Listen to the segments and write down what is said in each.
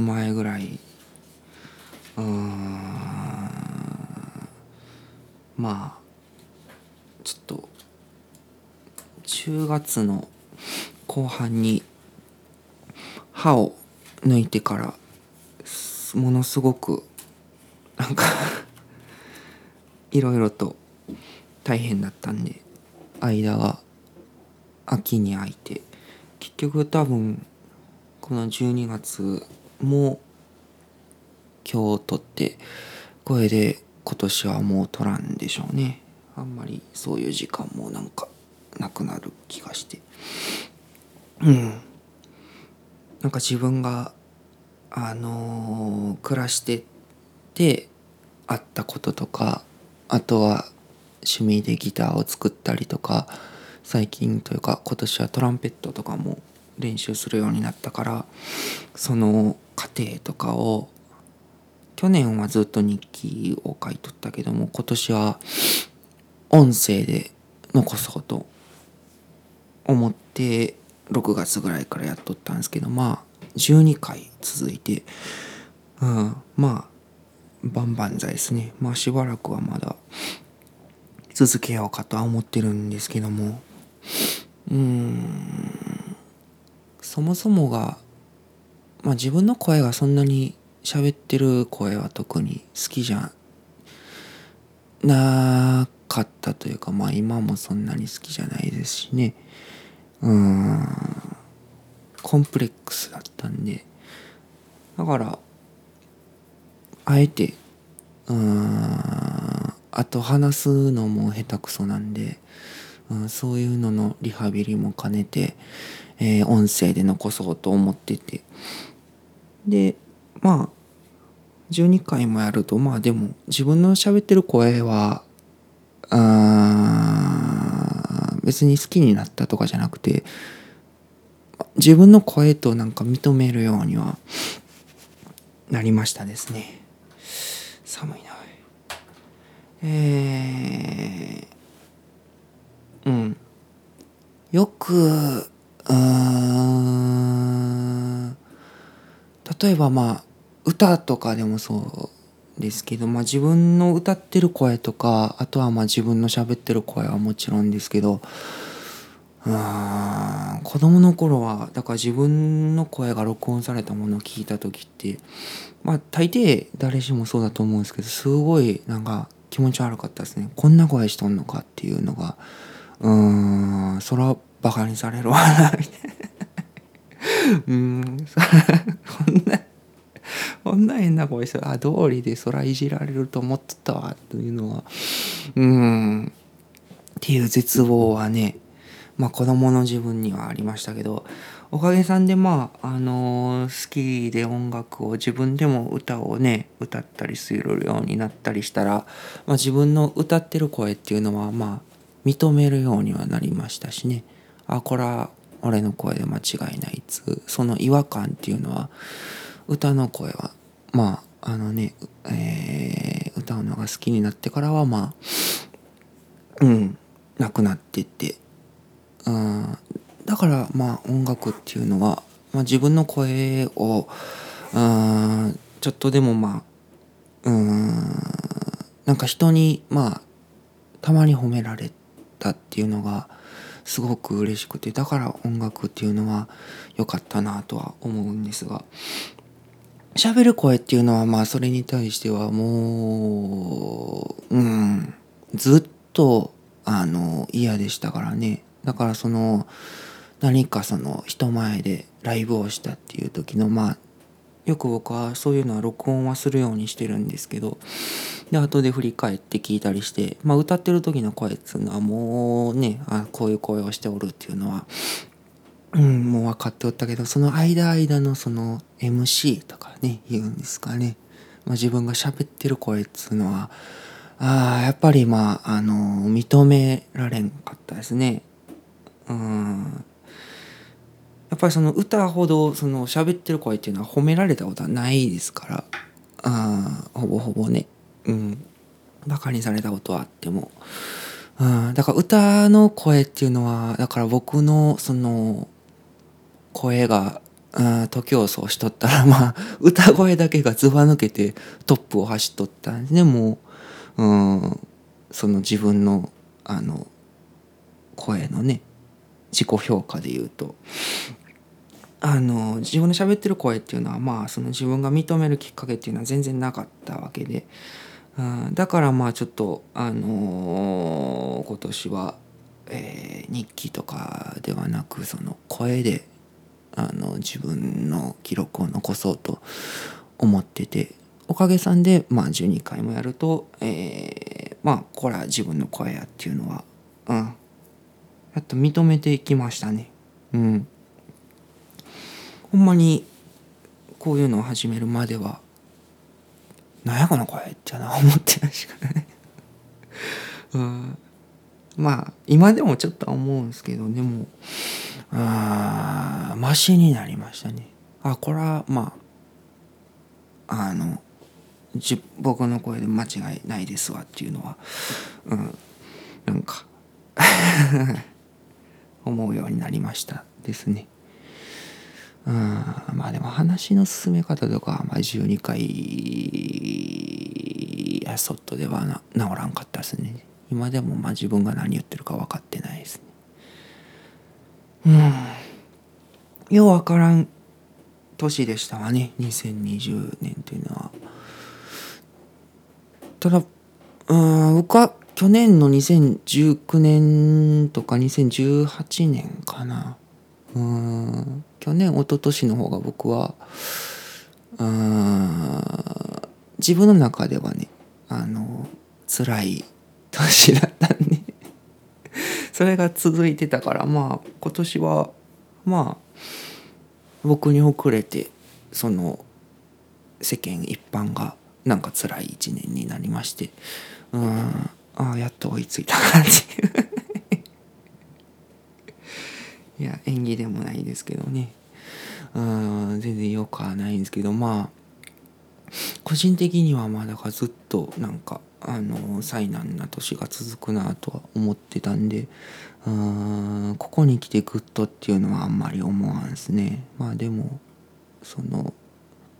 前ぐらい。うん。まあちょっと10月の後半に歯を抜いてからものすごくなんか いろいろと大変だったんで間が秋に空いて。結局多分この12月も今日取ってこれで今年はもう取らんでしょうね。あんまりそういう時間もなんかなくなる気がして。うん。なんか自分があのー暮らしててあったこととかあとは趣味でギターを作ったりとか最近というか今年はトランペットとかも練習するようになったからその過程とかを去年はずっと日記を書いとったけども今年は音声で残そうと思って6月ぐらいからやっとったんですけどまあ12回続いて、うん、まあ万々歳ですね。まあしばらくはまだ続けようかとは思ってるんですけども。うーん。そもそもが、まあ、自分の声がそんなに喋ってる声は特に好きじゃなかったというかまあ今もそんなに好きじゃないですしね。うん。コンプレックスだったんで。だからあえてうん。あと話すのも下手くそなんで、うん、そういうののリハビリも兼ねて、えー音声で残そうと思ってて。でまあ12回もやるとまあでも自分の喋ってる声はあ別に好きになったとかじゃなくて自分の声となんか認めるようにはなりましたですね。寒いな。えー、うん。よくうん。例えばまあ歌とかでもそうですけど、まあ、自分の歌ってる声とかあとはまあ自分の喋ってる声はもちろんですけどうん。子供の頃はだから自分の声が録音されたものを聞いた時ってまあ大抵誰しもそうだと思うんですけどすごいなんか気持ち悪かったですね。こんな声しとんのかっていうのがうーんそらバカにされるわなみたいな。うんそこんなこんな変な声してあ通りでそらいじられると思ってたわというのはうん。っていう絶望はねまあ子供の自分にはありましたけどおかげさんでまああのー好きで音楽を自分でも歌をね歌ったりするようになったりしたら、まあ、自分の歌ってる声っていうのはまあ認めるようにはなりましたしね。あこれは俺の声で間違いないっつその違和感っていうのは歌の声はまああのね、えー歌うのが好きになってからはまあうんなくなってって。うんだからまあ音楽っていうのは、まあ、自分の声をうんちょっとでもまあうんなんか人にまあたまに褒められたっていうのがすごく嬉しくてだから音楽っていうのは良かったなとは思うんですが喋る声っていうのはまあそれに対してはもううんずっとあの嫌でしたからね。だからその何かその人前でライブをしたっていう時のまあよく僕はそういうのは録音はするようにしてるんですけどで後で振り返って聞いたりして、まあ、歌ってる時の声っつうのはもうねあこういう声をしておるっていうのは、うん、もう分かっておったけどその間間のその MC とかね言うんですかね、まあ、自分が喋ってる声っつうのはあやっぱりまああの認められんかったですね。うんやっぱりその歌ほどその喋ってる声っていうのは褒められたことはないですから。あほぼほぼね。うん。バカにされたことはあっても、うん、だから歌の声っていうのはだから僕のその声が時をそうしとったらまあ歌声だけがずば抜けてトップを走っとったんですね。もう、うん、その自分のあの声のね自己評価で言うと。あの自分の喋ってる声っていうのはまあその自分が認めるきっかけっていうのは全然なかったわけで、うん、だからまあちょっとあのー、今年は、えー、日記とかではなくその声であの自分の記録を残そうと思ってておかげさんで、まあ、12回もやると、えー、まあこれは自分の声やっていうのは、うん、やっと認めていきましたね。うん。ほんまにこういうのを始めるまではなんやこの声ってな思ってたしかね うん。まあ今でもちょっと思うんですけどでもあマシになりましたね。あこれはまああのじ僕の声で間違いないですわっていうのはうん。なんか 思うようになりましたですね。うん。まあでも話の進め方とか、まあ、12回やそっとではな治らんかったですね。今でもまあ自分が何言ってるか分かってないですね。うん。よう分からん年でしたわね。2020年というのは。ただうん僕は去年の2019年とか2018年かな。うん。去年一昨年の方が僕はうん自分の中ではねあの辛い年だったんで それが続いてたからまあ今年はまあ僕に遅れてその世間一般がなんか辛い一年になりましてうんああやっと追いついた感じ。いや演技でもないですけどね。うん全然よくはないんですけどまあ個人的にはまあだからずっとなんかあの災難な年が続くなとは思ってたんでうんここに来てグッとっていうのはあんまり思わんすね。まあでもその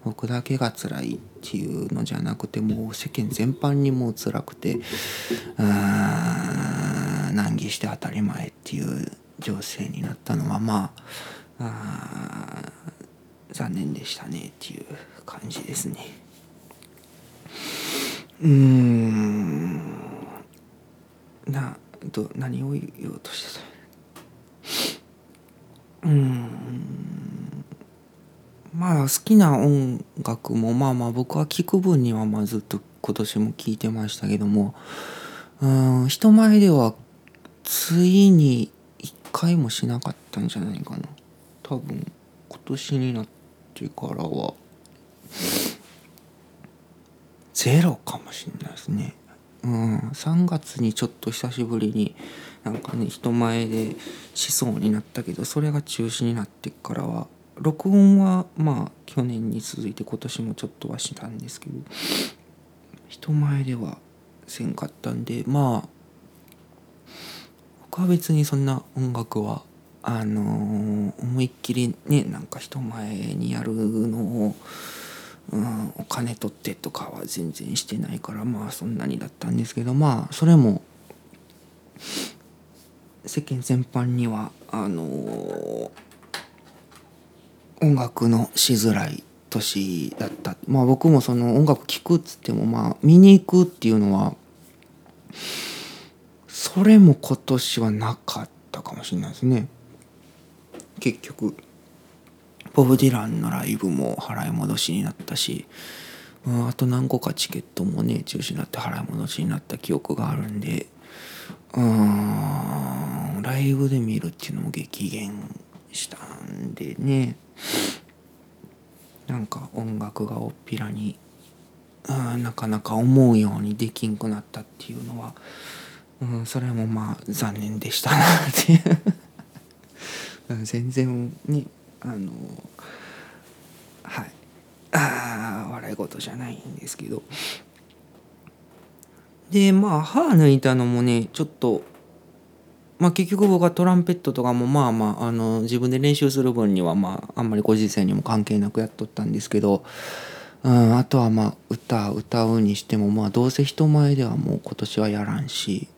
僕だけが辛いっていうのじゃなくてもう世間全般にもう辛くてうん難儀して当たり前っていう情勢になったのはまああ残念でしたねっていう感じですね。うん。など何を言おうとしてたうん。まあ好きな音楽もまあまあ僕は聴く分にはまあずっと今年も聴いてましたけどもうん人前ではついに回もしなかったんじゃないかな。多分今年になってからは。ゼロかもしれないですね。うん。3月にちょっと久しぶりになんかね人前でしそうになったけどそれが中止になってからは。録音はまあ去年に続いて今年もちょっとはしたんですけど人前ではせんかったんでまあ僕は別にそんな音楽はあのー、思いっきりねなんか人前にやるのを、うん、お金取ってとかは全然してないからまあそんなにだったんですけどまあそれも世間全般にはあのー、音楽のしづらい年だった。まあ僕もその音楽聴くっつってもまあ見に行くっていうのはそれも今年はなかったかもしれないですね。結局ボブ・ディランのライブも払い戻しになったし、うん、あと何個かチケットもね中止になって払い戻しになった記憶があるんでうんライブで見るっていうのも激減したんでね。なんか音楽がおっぴらにうんなかなか思うようにできんくなったっていうのは、うん、それもまあ残念でした。なっていう全然ねあのはい。ああ笑い事じゃないんですけどでまあ歯抜いたのもねちょっとまあ結局僕はトランペットとかもまあまああの自分で練習する分にはまああんまりご時世にも関係なくやっとったんですけど、うん、あとはまあ歌歌うにしてもまあどうせ人前ではもう今年はやらんし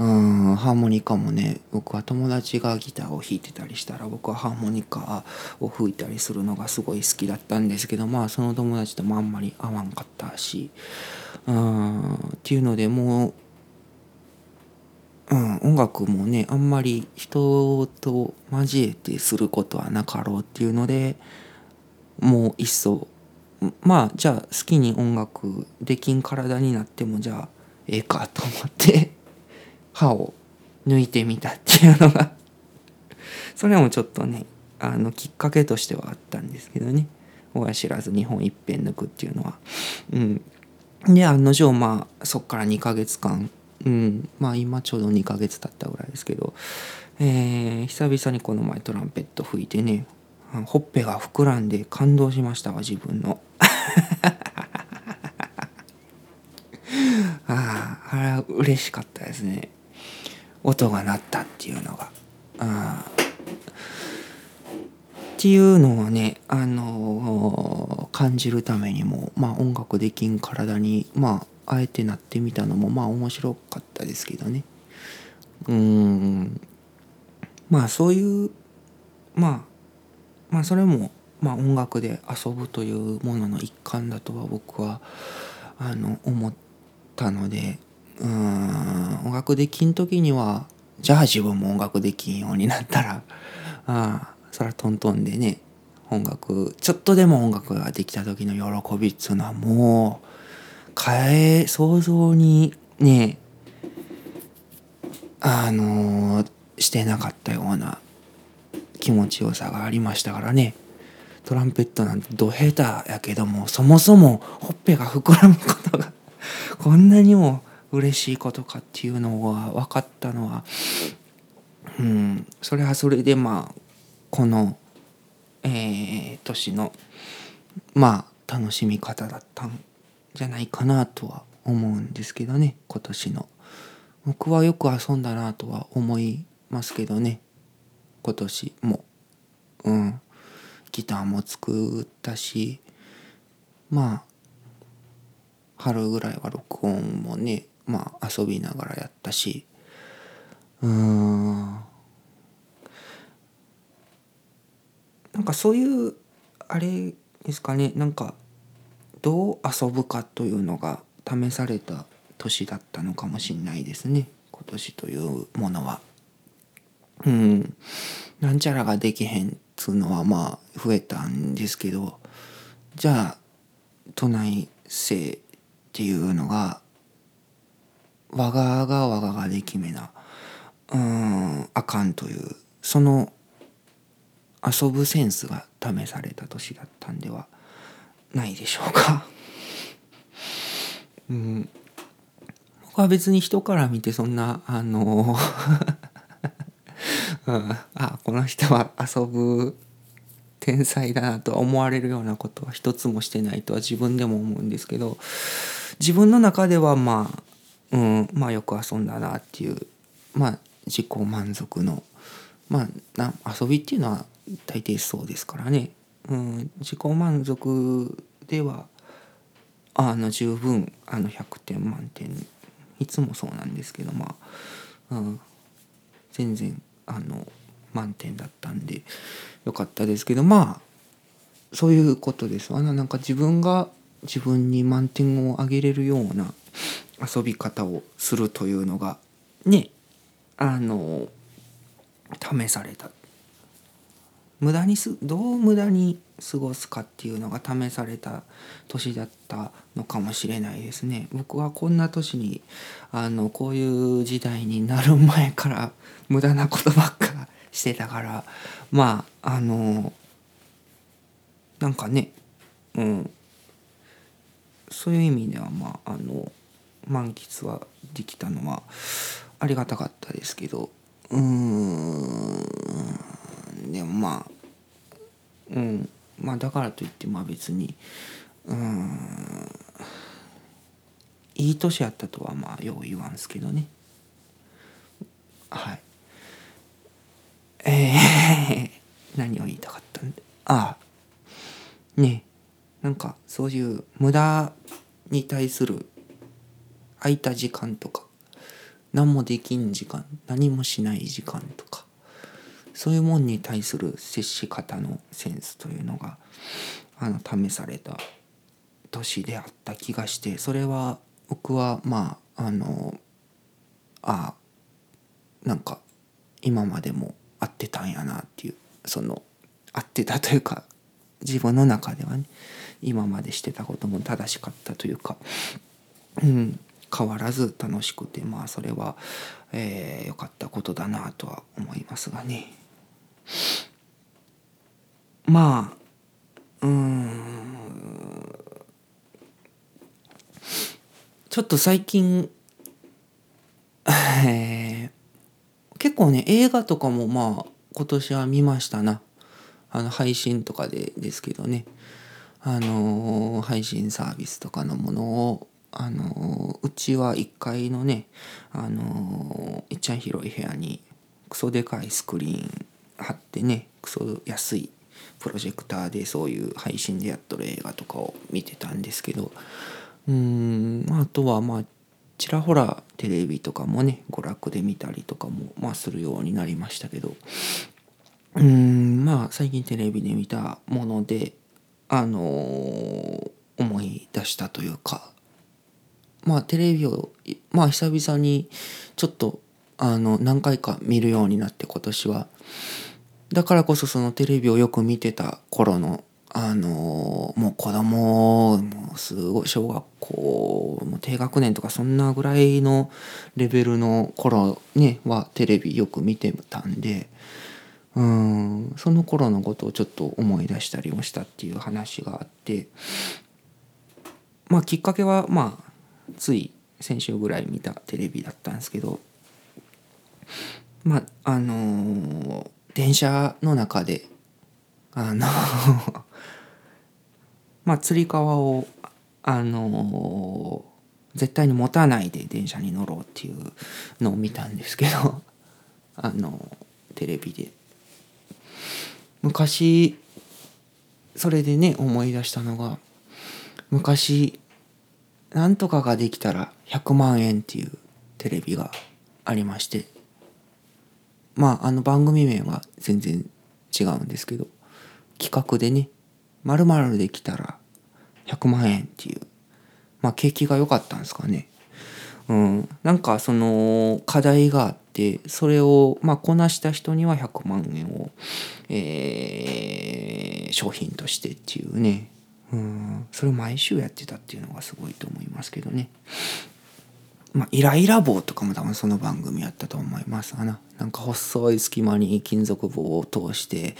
うんハーモニカもね僕は友達がギターを弾いてたりしたら僕はハーモニカを吹いたりするのがすごい好きだったんですけどまあその友達ともあんまり合わんかったしうんっていうのでもう、うん、音楽もねあんまり人と交えてすることはなかろうっていうのでもう一層まあじゃあ好きに音楽できん体になってもじゃあええかと思って歯を抜いてみたっていうのが それもちょっとねあのきっかけとしてはあったんですけどね親知らず日本一遍抜くっていうのは。うん、で案の定まあそっから2ヶ月間、うん、まあ今ちょうど2ヶ月経ったぐらいですけど、えー、久々にこの前トランペット吹いてねほっぺが膨らんで感動しましたわ自分の。あああれは嬉しかったですね。音が鳴ったっていうのが。あっていうのはね、あのー、感じるためにも、まあ、音楽できん体に、まあ、あえてなってみたのもまあ面白かったですけどね。うんまあそういうまあまあそれも、まあ、音楽で遊ぶというものの一環だとは僕はあの思ったのでうん音楽できん時にはじゃあ自分も音楽できんようになったらああそらトントンでね音楽ちょっとでも音楽ができた時の喜びっつうのはもう変え想像にねあのー、してなかったような気持ちよさがありましたからね。トランペットなんてど下手やけどもそもそもほっぺが膨らむことがこんなにも嬉しいことかっていうのが分かったのはうんそれはそれでまあこの、えー、年のまあ楽しみ方だったんじゃないかなとは思うんですけどね今年の。僕はよく遊んだなとは思いますけどね今年も。うん。ギターも作ったしまあ春ぐらいは録音もねまあ遊びながらやったしうん。なんかそういうあれですかね。なんかどう遊ぶかというのが試された年だったのかもしれないですね。今年というものは。うん。なんちゃらができへんっつうのはまあ増えたんですけどじゃあ都内生っていうのが我がが我がができめなうんあかんというその遊ぶセンスが試された年だったんではないでしょうか。うん、僕は別に人から見てそんなあの うん、あこの人は遊ぶ天才だなと思われるようなことは一つもしてないとは自分でも思うんですけど自分の中ではまあうん、まあよく遊んだなっていうまあ自己満足のまあ遊びっていうのは大抵そうですからね、うん、自己満足ではあの十分あの100点満点いつもそうなんですけどまあ、うん、全然あの満点だったんでよかったですけどまあそういうことですわな。なんか自分が自分に満点をあげれるような遊び方をするというのがね。あの試された。無駄にすどう無駄に過ごすかっていうのが試された年だったのかもしれないですね。僕はこんな年にあのこういう時代になる前から無駄なことばっかしてたからまああのなんかねうん。そういう意味ではまああの満喫はできたのはありがたかったですけどうーんでもまあうんまあだからといってまあ別にうんいい年やったとはまあよう言わんすけどね。はい。えー、何を言いたかったんでああ。ねなんかそういう無駄に対する空いた時間とか何もできん時間何もしない時間とかそういうもんに対する接し方のセンスというのがあの試された年であった気がしてそれは僕はまああのあなんか今までも合ってたんやなっていうその合ってたというか自分の中ではね今までしてたことも正しかったというか、うん、変わらず楽しくてまあそれは良、えー、かったことだなとは思いますがね。まあうん。ちょっと最近、えー、結構ね映画とかもまあ今年は見ましたな。あの配信とかでですけどね。あのー、配信サービスとかのものをあのうちは1階のねあのいっちゃん広い部屋にクソでかいスクリーン貼ってねクソ安いプロジェクターでそういう配信でやっとる映画とかを見てたんですけどうんあとはまあちらほらテレビとかもね娯楽で見たりとかも、まあ、するようになりましたけどうんまあ最近テレビで見たものであのー、思い出したというかまあテレビをまあ久々にちょっとあの何回か見るようになって今年は。だからこそそのテレビをよく見てた頃のあのもう子供もうすごい小学校も低学年とかそんなぐらいのレベルの頃ねはテレビよく見てたんでうんその頃のことをちょっと思い出したりもしたっていう話があってまあきっかけはまあつい先週ぐらい見たテレビだったんですけどまああのー、電車の中であの まあつり革をあのー、絶対に持たないで電車に乗ろうっていうのを見たんですけど あのテレビで。昔それでね思い出したのが昔なんとかができたら100万円っていうテレビがありましてまああの番組名は全然違うんですけど企画でね〇〇できたら100万円っていうまあ景気が良かったんですかね。うん。なんかその課題があってそれをまあこなした人には100万円を、えー、商品としてっていうねうん。それを毎週やってたっていうのがすごいと思いますけどね。まあイライラ棒とかも多分その番組やったと思いますがな。なんか細い隙間に金属棒を通して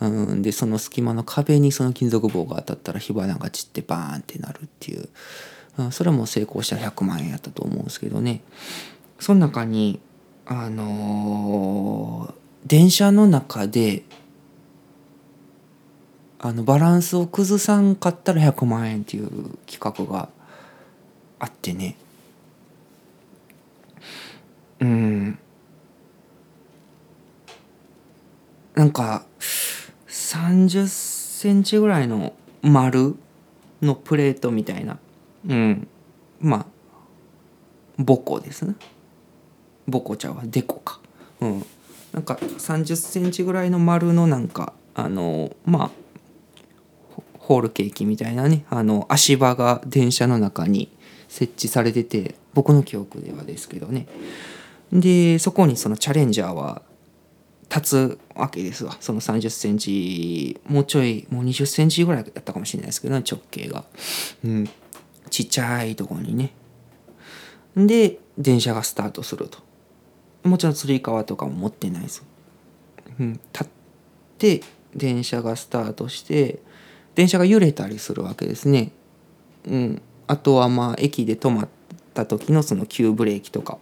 うん。でその隙間の壁にその金属棒が当たったら火花が散ってバーンってなるっていう、うん、それも成功したら100万円やったと思うんですけどね。その中にあのー、電車の中であのバランスを崩さんかったら100万円っていう企画があってね。うん。なんか30センチぐらいの丸のプレートみたいな。うん。まあボコですね。ボコちゃうわ。デコか。うん。なんか30センチぐらいの丸のなんかあのまあホールケーキみたいなねあの足場が電車の中に設置されてて僕の記憶ではですけどね。でそこにそのチャレンジャーは立つわけですわ。その3 0センチもうちょいもう2 0センチぐらいだったかもしれないですけど、ね、直径が、うん、ちっちゃいところにね。で電車がスタートすると。もちろんつり革とかも持ってないです、うん、立って電車がスタートして電車が揺れたりするわけですね、うん、あとはまあ駅で止まった時のその急ブレーキとか。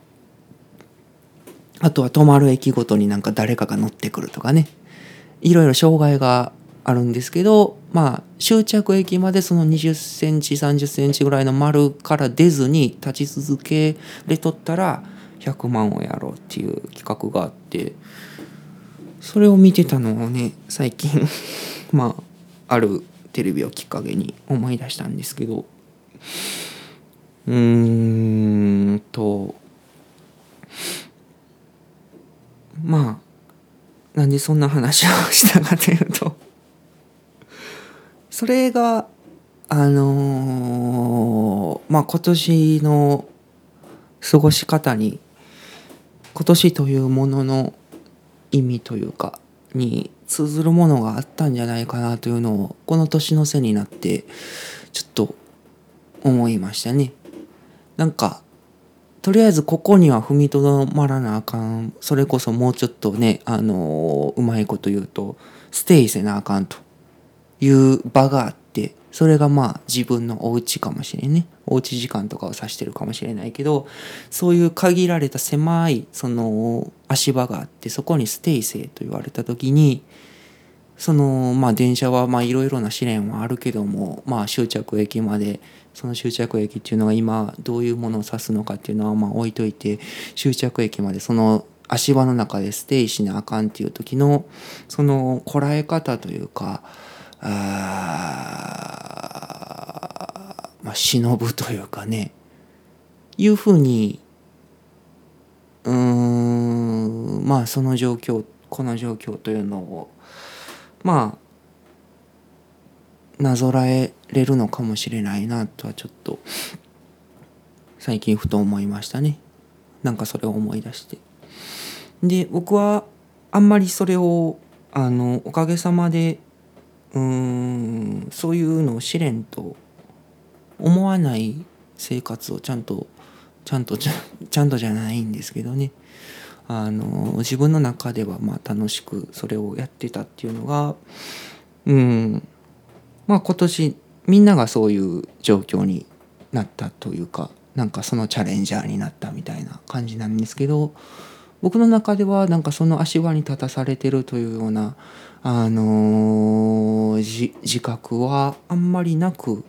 あとは止まる駅ごとになんか誰かが乗ってくるとかね。いろいろ障害があるんですけどまあ終着駅までその20センチ30センチぐらいの丸から出ずに立ち続けれとったら100万をやろうっていう企画があってそれを見てたのをね最近 まああるテレビをきっかけに思い出したんですけどうーんとまあなんでそんな話をしたかというとそれがあのー、まあ今年の過ごし方に今年というものの意味というかに通ずるものがあったんじゃないかなというのをこの年の瀬になってちょっと思いましたね。なんかとりあえずここには踏みとどまらなあかんそれこそもうちょっとねあのうまいこと言うとステイせなあかんという場があってそれがまあ自分のお家かもしれんね。おうち時間とかを指してるかもしれないけどそういう限られた狭いその足場があってそこにステイせと言われた時にそのまあ電車はまあいろいろな試練はあるけどもまあ終着駅までその終着駅っていうのが今どういうものを指すのかっていうのはまあ置いといて終着駅までその足場の中でステイしなあかんっていう時のそのこらえ方というかあまあ忍ぶというかね。いうふうにうんまあその状況この状況というのをまあなぞらえれるのかもしれないなとはちょっと最近ふと思いましたね。なんかそれを思い出して。で僕はあんまりそれをあのおかげさまでうんそういうのを試練と思わない生活をちゃんとちゃんと ちゃんとじゃないんですけどね。あの自分の中ではまあ楽しくそれをやってたっていうのがうん。まあ今年みんながそういう状況になったというかなんかそのチャレンジャーになったみたいな感じなんですけど僕の中ではなんかその足場に立たされてるというようなあのー、自覚はあんまりなく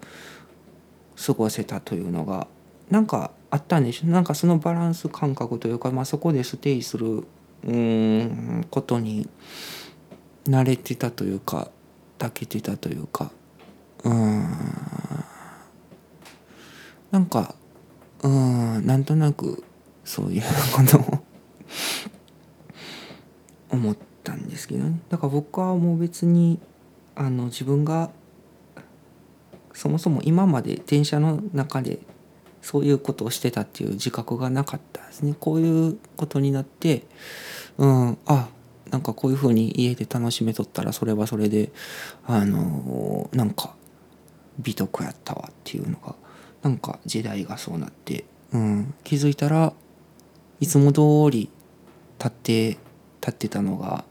過ごせたというのがなんかあったんでしょなんかそのバランス感覚というか、まあ、そこでステイするうんことに慣れてたというかたけてたというか。うん。なんかうんなんとなくそういうことを思ってたんですけどね。だから僕はもう別にあの自分がそもそも今まで電車の中でそういうことをしてたっていう自覚がなかったですね。こういうことになってうんあなんかこういうふうに家で楽しめとったらそれはそれであのなんか美徳やったわっていうのがなんか時代がそうなって、うん、気づいたらいつも通り立って立ってたのが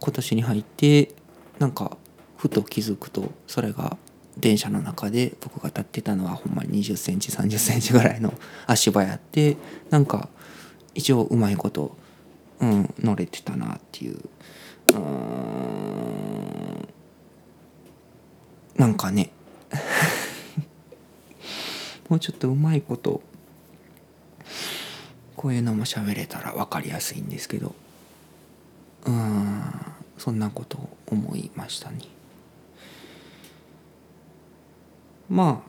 今年に入ってなんかふと気づくとそれが電車の中で僕が立ってたのはほんまに2 0センチ3 0センチぐらいの 足場やってなんか一応うまいこと、うん、乗れてたなっていう。うんなんかね。もうちょっとうまいことこういうのも喋れたら分かりやすいんですけど。うんそんなことを思いましたね。ま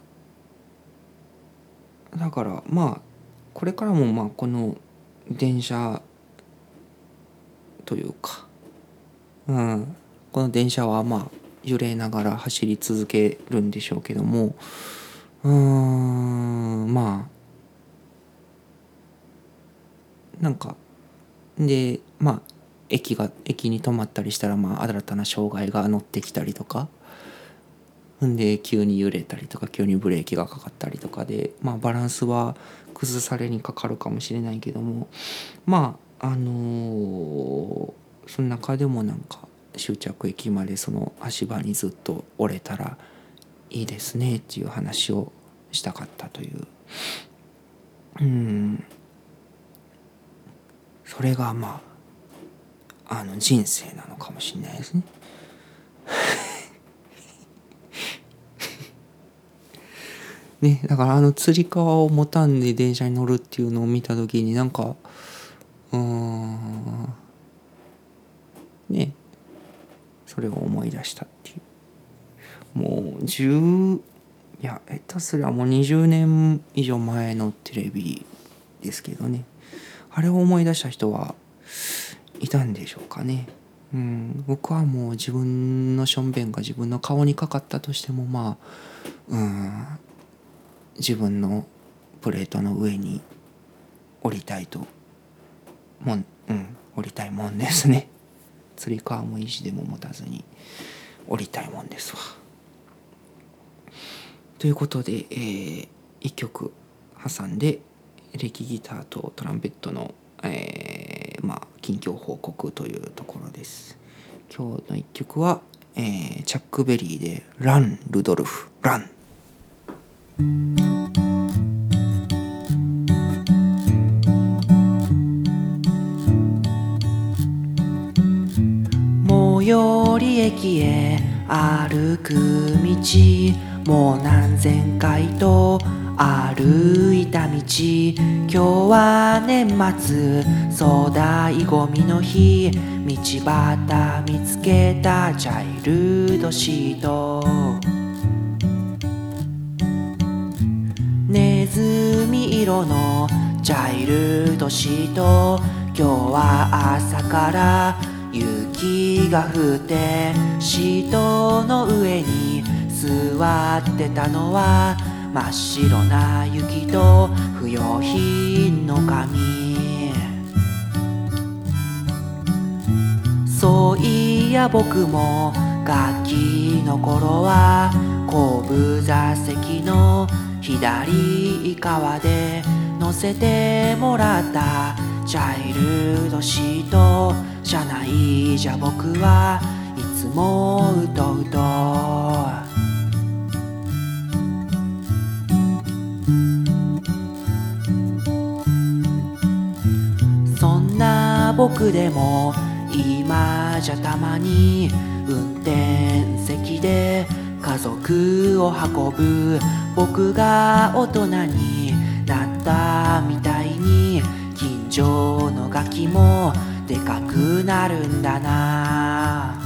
あだからまあこれからもまあこの電車というか、うん、この電車はまあ揺れながら走り続けるんでしょうけどもうんまあなんかでまあ駅が駅に止まったりしたらまあ新たな障害が乗ってきたりとか。んで急に揺れたりとか急にブレーキがかかったりとかでまあバランスは崩されにかかるかもしれないけども。まああのー、その中でもなんか終着駅までその足場にずっと折れたらいいですねっていう話をしたかったという。うん。それがまああの人生なのかもしれないですね。ね、だからあのつり革を持たんで電車に乗るっていうのを見た時になんかうんねそれを思い出したっていうもう10いや下手すりゃもう20年以上前のテレビですけどねあれを思い出した人はいたんでしょうかね。うん。僕はもう自分のしょんべんが自分の顔にかかったとしてもまあうん。自分のプレートの上に降りたいともんうん。降りたいもんですね。つり革も意地でも持たずに降りたいもんですわ。ということで、えー、1曲挟んでエレキギターとトランペットの、えー、まあ近況報告というところです。今日の1曲は、えー、チャックベリーで「ラン・ルドルフ・ラン」最寄り駅へ歩く道。もう何千回と歩いた道。今日は年末粗大ごみの日。道端見つけたチャイルドシート。ネズミ色のチャイルドシート。今日は朝から雪が降ってシートの上に座ってたのは真っ白な雪と不用品の紙そういや僕も楽器の頃は後部座席の左側で乗せてもらったチャイルドシート。車内じゃ僕はいつもうとうと。僕でも今じゃたまに運転席で家族を運ぶ僕が大人になったみたいに近所のガキもでかくなるんだな。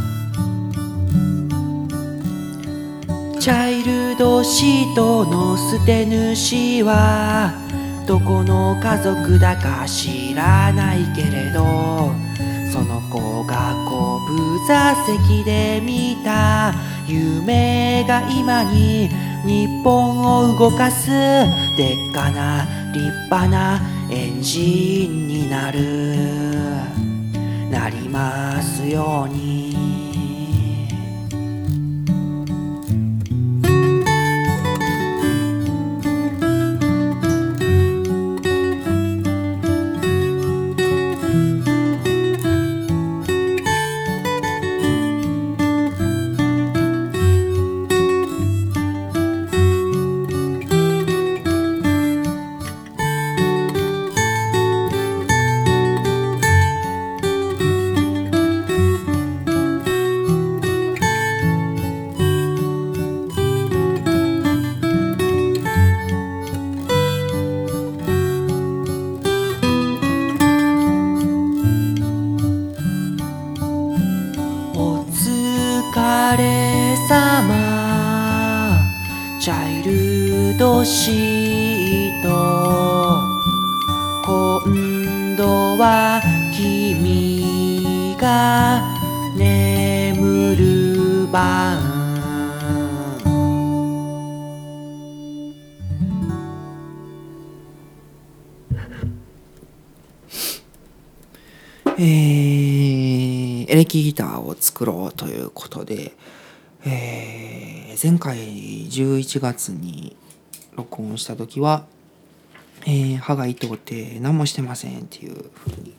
チャイルドシートの捨て主はどこの家族だか知らないけれどその子が後部座席で見た。夢が今に日本を動かす。でっかな立派なエンジンになる。なりますように。シート今度は君が眠る晩。えー、エレキギターを作ろうということで、えー、前回11月に録音した時は、えー、歯が痛うて何もしてませんっていうふうに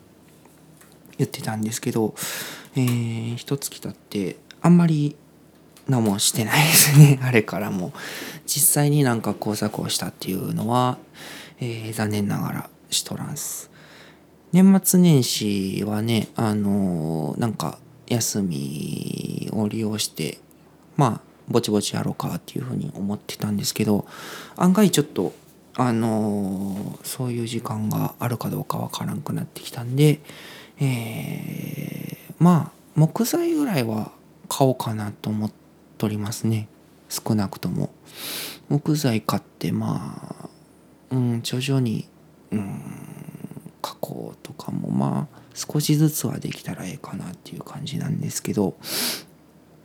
言ってたんですけど、えー、一月経ってあんまり何もしてないですね。あれからも。実際になんか工作をしたっていうのは、えー、残念ながらしとらんす。年末年始はねあのー、なんか休みを利用してまあぼちぼちやろうかっていうふうに思ってたんですけど案外ちょっとあのー、そういう時間があるかどうかわからんくなってきたんで、えー、まあ木材ぐらいは買おうかなと思っておりますね。少なくとも。木材買ってまあうん徐々にうん加工とかもまあ少しずつはできたらええかなっていう感じなんですけど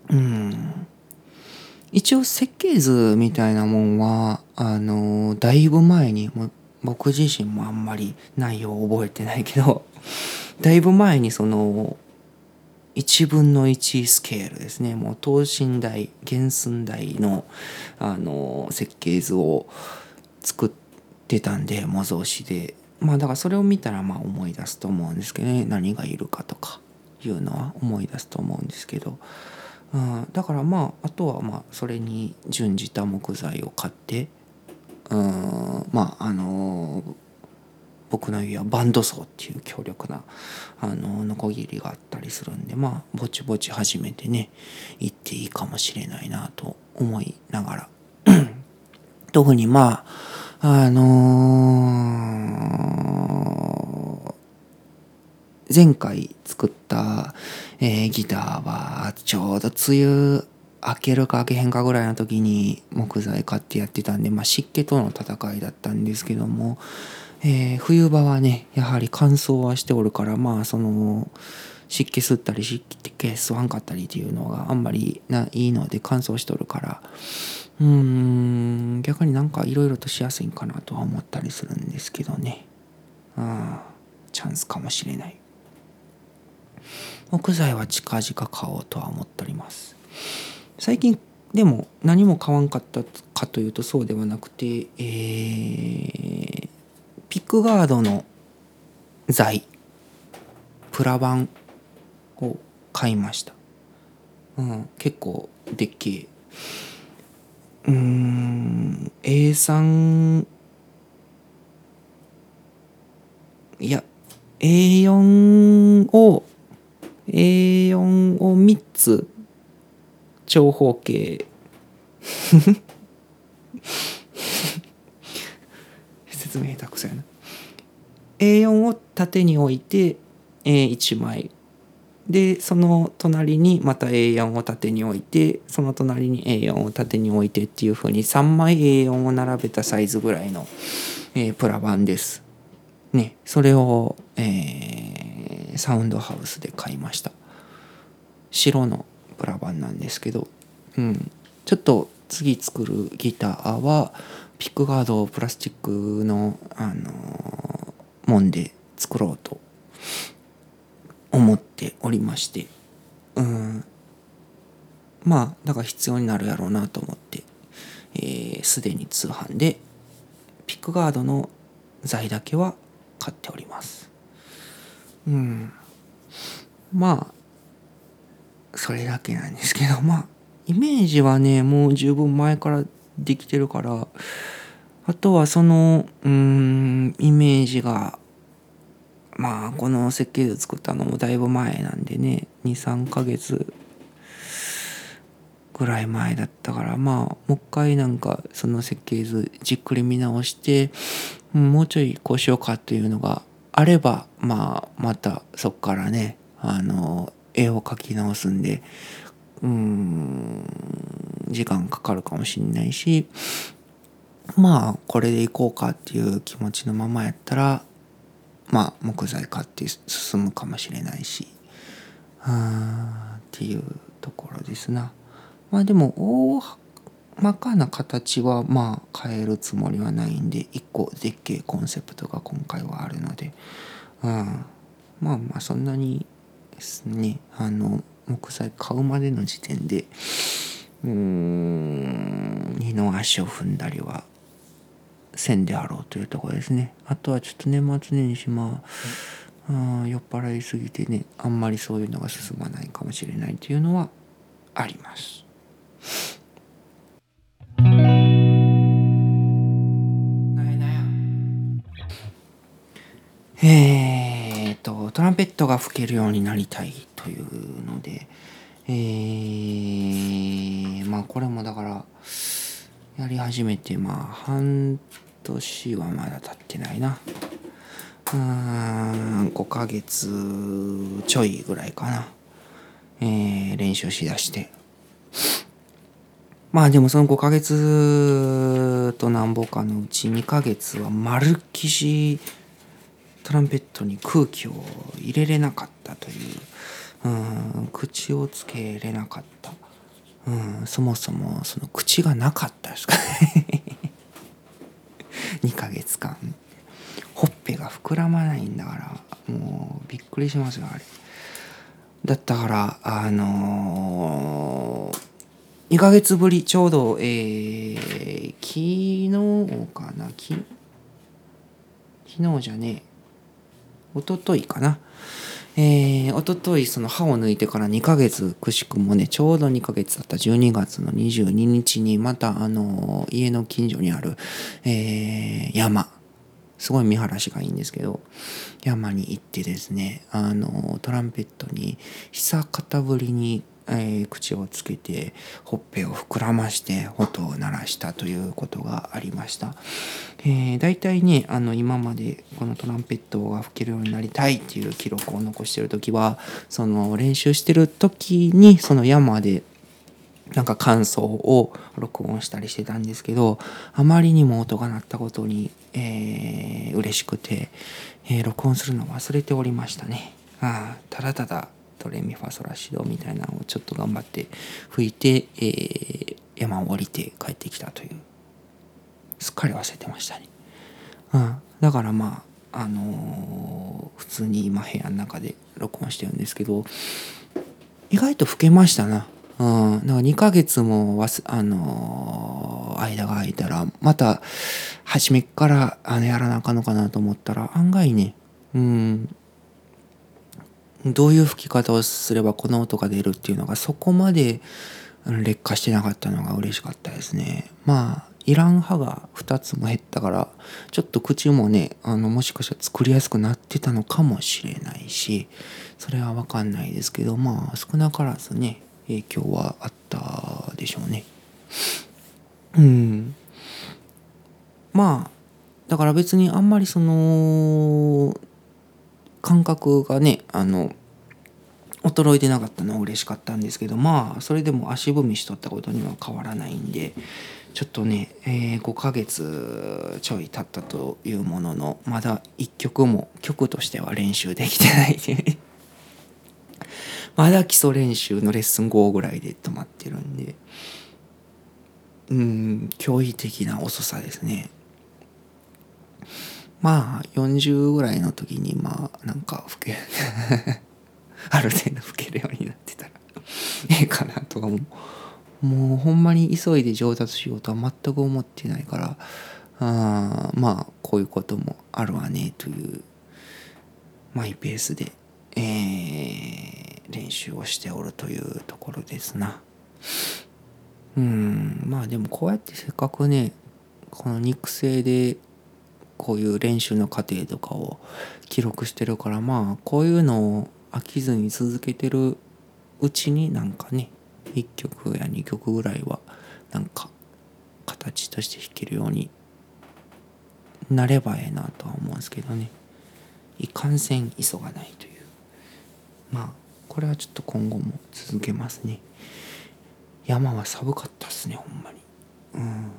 うん。一応設計図みたいなもんはあのだいぶ前に僕自身もあんまり内容を覚えてないけど だいぶ前にその1分の1スケールですね。もう等身大原寸大のあの設計図を作ってたんで模造紙で。まあだからそれを見たらまあ思い出すと思うんですけどね。何がいるかとかいうのは思い出すと思うんですけど、うん、だからまああとはまあそれに準じた木材を買ってうん。まああの僕の家はバンドソーっていう強力なあのノコギリがあったりするんでまあぼちぼち始めてね行っていいかもしれないなと思いながら。特にまああのー、前回作った、えー、ギターはちょうど梅雨開けるか開けへんかぐらいの時に木材買ってやってたんで、まあ、湿気との戦いだったんですけどもえー、冬場はねやはり乾燥はしておるからまあその湿気吸ったり湿気吸わんかったりっていうのがあんまりないいので乾燥しとるからうーん逆になんかいろいろとしやすいんかなとは思ったりするんですけどね。ああチャンスかもしれない。木材は近々買おうとは思っております。最近でも何も買わんかったかというとそうではなくてえーピックガードの材プラ板を買いました、うん、結構でっけえ。うん A3 いや A4 を A4 を3つ長方形。説明下手くそやな。A4 を縦に置いて A1 枚。でその隣にまた A4 を縦に置いてその隣に A4 を縦に置いてっていうふうに3枚 A4 を並べたサイズぐらいの、えー、プラ板です。ねそれを、えー、サウンドハウスで買いました。白のプラ板なんですけど、うん、ちょっと次作るギターはピックガードをプラスチックの、あのもんで作ろうと思っておりましてうん。まあだから必要になるやろうなと思ってすで、ー、に通販でピックガードの材だけは買っております。うん。まあそれだけなんですけどまあイメージはねもう十分前からできてるからあとはそのうんイメージがまあこの設計図作ったのもだいぶ前なんでね23ヶ月ぐらい前だったからまあもう一回なんかその設計図じっくり見直して、もうちょいこうしようかっていうのがあればまあまたそっからねあの絵を描き直すんでうん時間かかるかもしんないしまあこれでいこうかっていう気持ちのままやったらまあ木材買って進むかもしれないしあっていうところですな。まあでも大まかな形はまあ変えるつもりはないんで一個でっけえコンセプトが今回はあるので、うん、まあまあそんなにですねあの木材買うまでの時点でうーん二の足を踏んだりはせんであろうというところですね。あとはちょっと年末年始まあ、うん、酔っ払いすぎてねあんまりそういうのが進まないかもしれないというのはありますえーとトランペットが吹けるようになりたいというのでえー、まあこれもだからやり始めてまあ半年はまだ経ってないな。うーん5ヶ月ちょいぐらいかな。えー、練習しだして。まあでもその5ヶ月となんぼかのうち2ヶ月はまるっきしトランペットに空気を入れれなかったといううん口をつけれなかった、うん、そもそもその口がなかったですかね。2ヶ月間。ほっぺが膨らまないんだからもうびっくりしますよあれ。だったからあのー、2ヶ月ぶりちょうどえー、昨日かな？き昨日じゃねえ。一昨日かな？えー、おとといその歯を抜いてから2ヶ月くしくもねちょうど2ヶ月だった。12月の22日にまたあの家の近所にある、えー、山。すごい見晴らしがいいんですけど山に行ってですねあのトランペットに久方ぶりにえー、口をつけてほっぺを膨らまして音を鳴らしたということがありました。えー、大体ねあの今までこのトランペットが吹けるようになりたいっていう記録を残してる時はその練習してる時にその山でなんか感想を録音したりしてたんですけどあまりにも音が鳴ったことに、えー、嬉しくて、えー、録音するの忘れておりましたね。ああただただドレミファソラシドみたいなのをちょっと頑張って吹いて、えー、山を降りて帰ってきたというすっかり忘れてましたね。うん、だからまああのー、普通に今部屋の中で録音してるんですけど意外と吹けましたな。うん、だから2ヶ月もわす、あのー、間が空いたらまた初めからあのやらなあかんのかなと思ったら案外ね、うん、どういう吹き方をすればこの音が出るっていうのがそこまで劣化してなかったのが嬉しかったですね。まあいらん歯が2つも減ったからちょっと口もねあのもしかしたら作りやすくなってたのかもしれないしそれは分かんないですけどまあ少なからずね影響はあったでしょうね。うんまあだから別にあんまりその感覚がねあの衰えてなかったのは嬉しかったんですけどまあそれでも足踏みしとったことには変わらないんでちょっとね、えー、5ヶ月ちょい経ったというもののまだ1曲も曲としては練習できてないで まだ基礎練習のレッスン5ぐらいで止まってるんでうん驚異的な遅さですね。まあ40ぐらいの時にまあなんか吹け ある程度吹けるようになってたら。ええかなとかも。もうほんまに急いで上達しようとは全く思ってないからあまあこういうこともあるわねというマイペースで、えー、練習をしておるというところですな。うんまあでもこうやってせっかくねこの肉声でこういう練習の過程とかを記録してるからまあこういうのを飽きずに続けてるうちになんかね1曲や2曲ぐらいはなんか形として弾けるようになればええなとは思うんですけどね。いかんせん急がないという。まあこれはちょっと今後も続けますね。山は寒かったっすねほんまに。うん。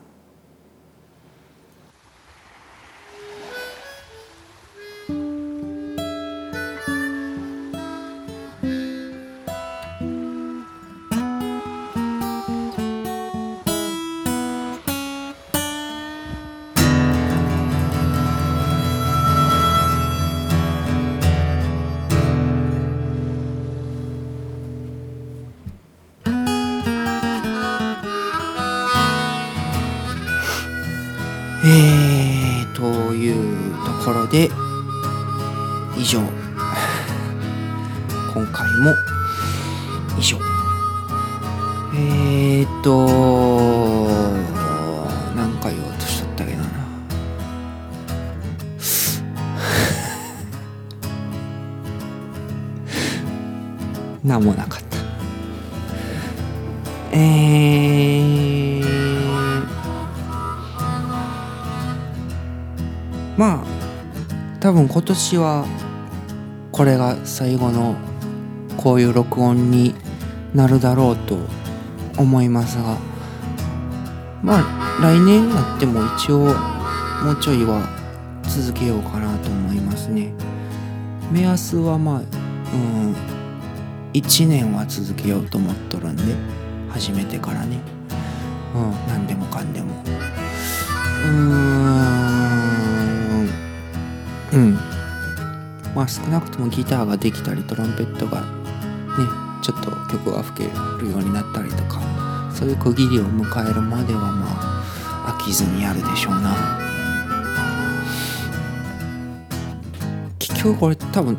年はこれが最後のこういう録音になるだろうと思いますがまあ来年になっても一応もうちょいは続けようかなと思いますね。目安はまあうん1年は続けようと思っとるんで始めてからね。うん何でもかんでも。うーんうん。まあ少なくともギターができたりトランペットがねちょっと曲が吹けるようになったりとかそういう区切りを迎えるまではまあ飽きずにやるでしょうな。結局これ多分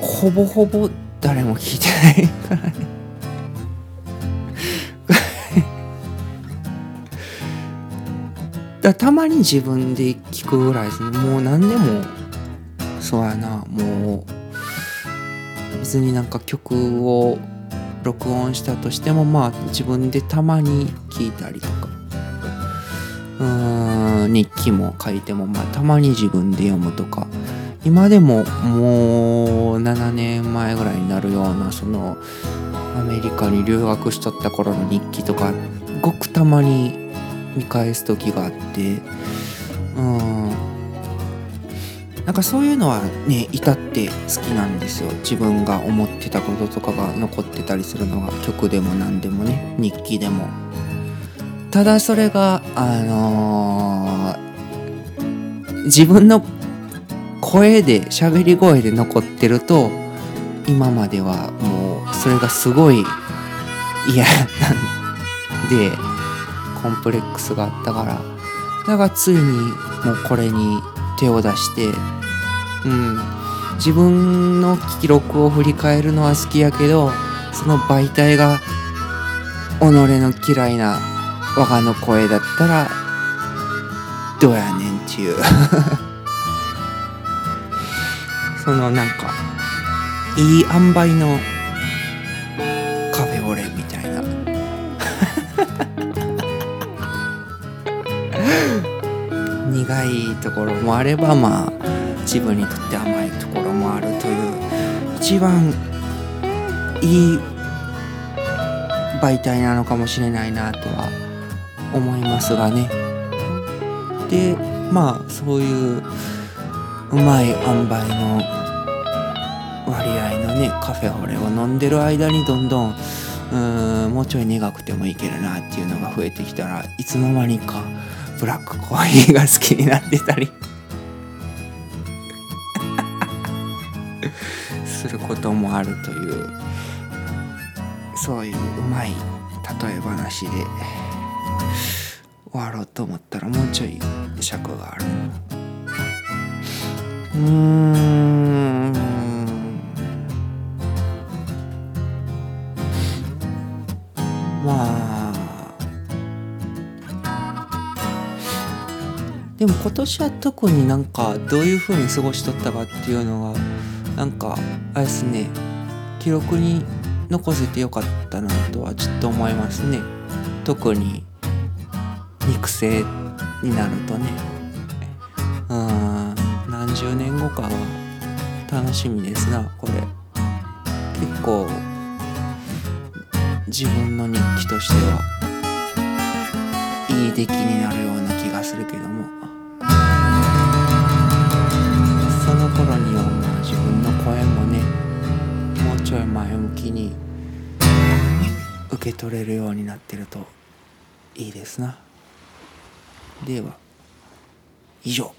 ほぼほぼ誰も聞いてないからね。だたまに自分で聞くぐらいですね。もう何でもそうやなもう。別になんか曲を録音したとしてもまあ自分でたまに聞いたりとか。うーん日記も書いてもまあたまに自分で読むとか。今でももう7年前ぐらいになるようなそのアメリカに留学しとった頃の日記とかごくたまに見返す時があって。うん。なんかそういうのはね至って好きなんですよ。自分が思ってたこととかが残ってたりするのが曲でも何でもね日記でも。ただそれがあのー自分の声で喋り声で残ってると今まではもうそれがすごい嫌なんでコンプレックスがあったから。だからついにもうこれに手を出してうん。自分の記録を振り返るのは好きやけどその媒体が己の嫌いな我がの声だったらどうやねんっていう。そのなんかいい塩梅のいところもあればまあ自分にとって甘いところもあるという一番いい媒体なのかもしれないなとは思いますがね。でまあそういううまい塩梅の割合のねカフェオレを飲んでる間にどんどんうんもうちょい苦くてもいけるなっていうのが増えてきたらいつの間にかブラックコーヒーが好きになってたり。することもあるというそういううまい例え話で終わろうと思ったらもうちょい尺がある。うーん。でも今年は特になんかどういう風に過ごしとったかっていうのがなんかあれですね。記録に残せてよかったなとはちょっと思いますね。特に肉声になるとね。うん。何十年後かは楽しみですなこれ。結構自分の日記としてはいい出来になるような気がするけど。前向きに受け取れるようになってるといいですな。では以上。